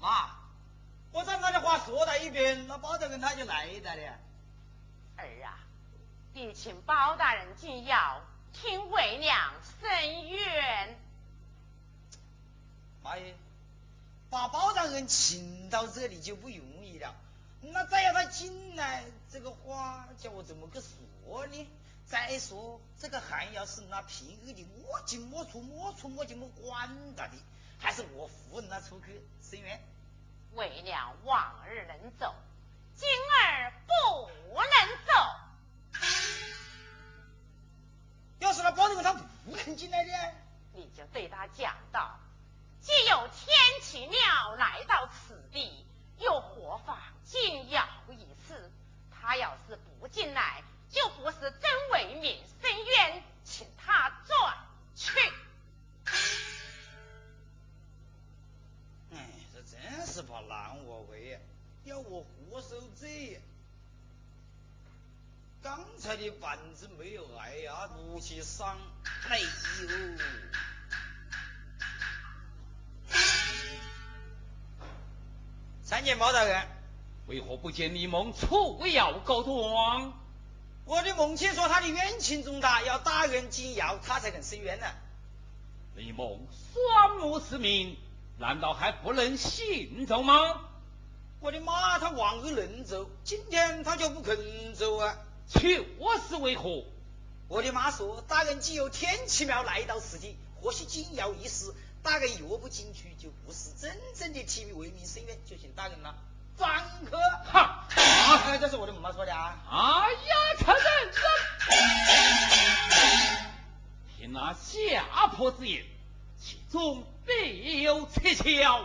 妈，我将他的话说到一遍，那包大人他就来了的。儿啊，你请包大人进药，听为娘申冤。妈耶，把包大人请到这里就不容易了。那再要他进来，这个话叫我怎么个说呢？再说这个寒窑是那平日里我进我出我出我进我管他的，还是我夫人那出去申冤？为娘往日能走，今儿不能走。要是那包大人他不肯进来的，你就对他讲道：既有天齐庙来到此地，又何妨进窑一次？他要是不进来。就不是真为民伸冤，请他转去。是把难我为呀！要我活受罪。刚才的板子没有挨呀，武器伤没有。参见包大人，为何不见你们出窑告状？我的母亲说他的冤情重大，要大人进窑，他才肯伸冤呢。李梦双目失明，难道还不能行走吗？我的妈，他往日能走，今天他就不肯走啊！这是为何？我的妈说，大人既有天齐庙来到此地，或许进窑一事，大人若不进去，就不是真正的替为民伸冤，就请大人了。访客，哈，啊这是我的姆妈说的啊！哎呀，承认听那下坡之言，其中必有蹊跷。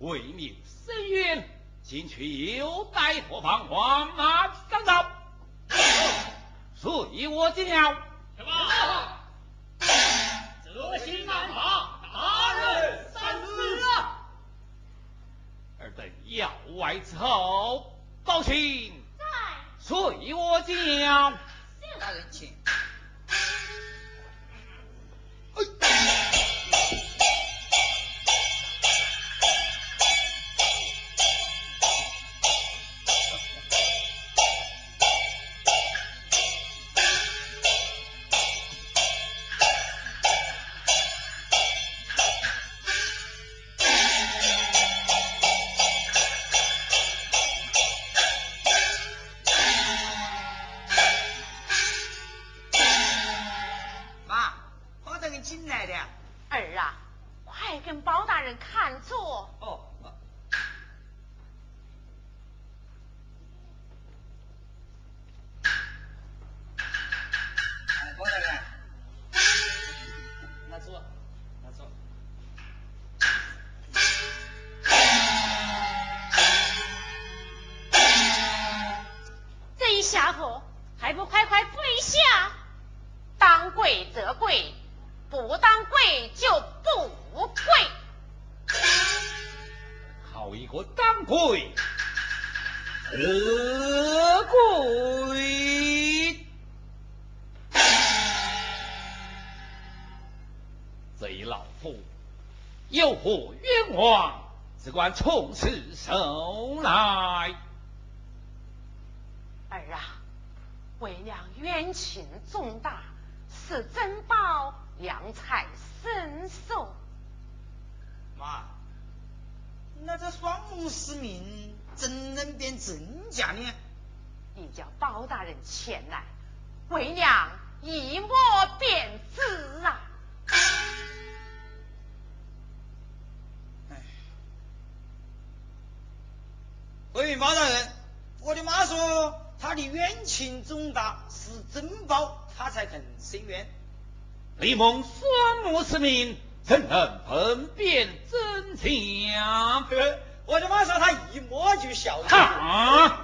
为民伸冤，进去又待何方？往哪上道？随我进了。什么？这心难怕，大人三思啊！尔等要外之后，报信。在。随我讲。大人请。从此收来，儿啊，为娘冤情重大，是珍宝良才深受。妈，那这双目失明，怎能辨真假呢？你叫包大人前来，为娘一摸便知啊。的冤情重大，是珍宝，他才肯伸冤。李蒙双目失明，怎能分辨真假？我的妈说他一摸就晓得。哈！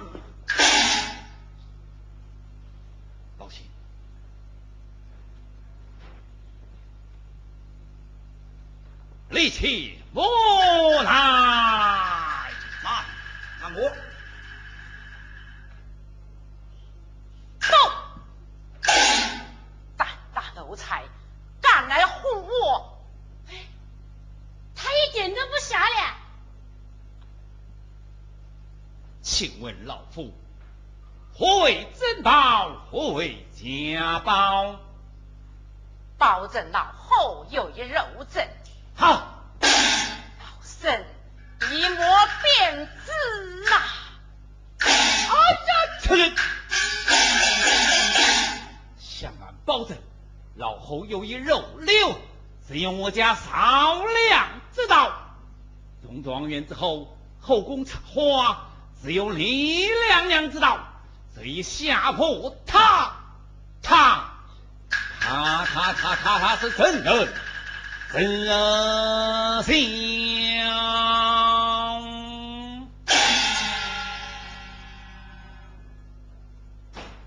抱歉，立起木来，何为珍宝？何为家宝？保证老后有一肉证。好，老身一摸便知啊！啊呀，去人！向俺保证，老后有一肉瘤，只有我家少量知道。中状元之后，后宫插花，只有李娘娘知道。这一下破他，他，他，他，他，他，他是真人。真相。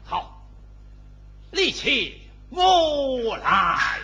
好，立起木来。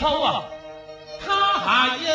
他呀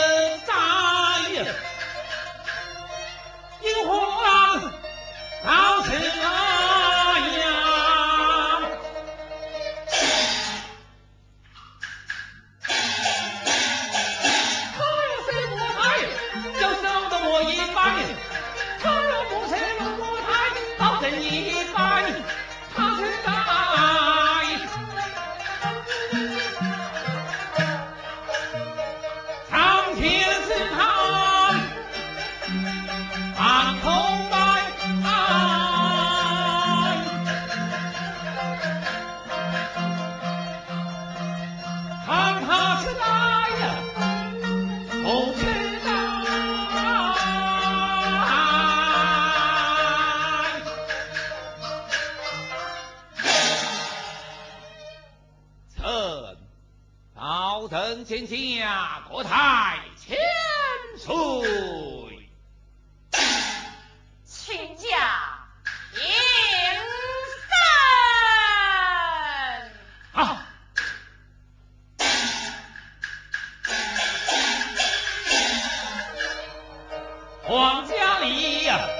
往家里呀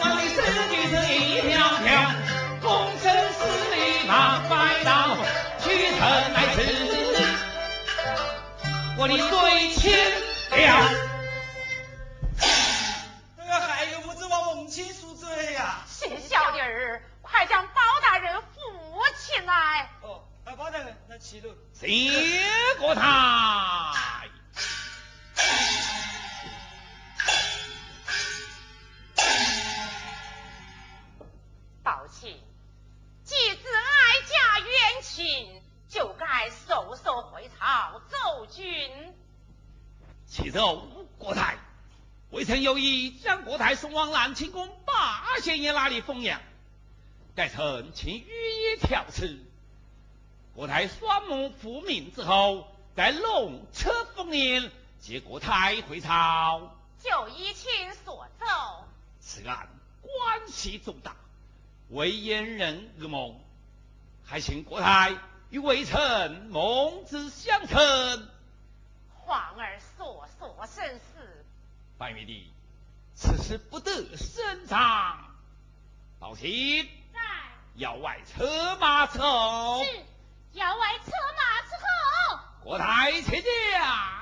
我的石句是一条条，终身死里拿白刀，取成来吃。我的嘴启奏国太，微臣有意将国太送往南清宫八仙爷那里奉养，待臣请御医调治。国太双目复明之后，该龙车封印，接国太回朝。就依亲所奏。此案关系重大，为燕人噩梦，还请国太与微臣梦之相称。皇儿我所生死白玉帝此时不得深藏保秦在。要外车马伺候是要外车马伺候国台起驾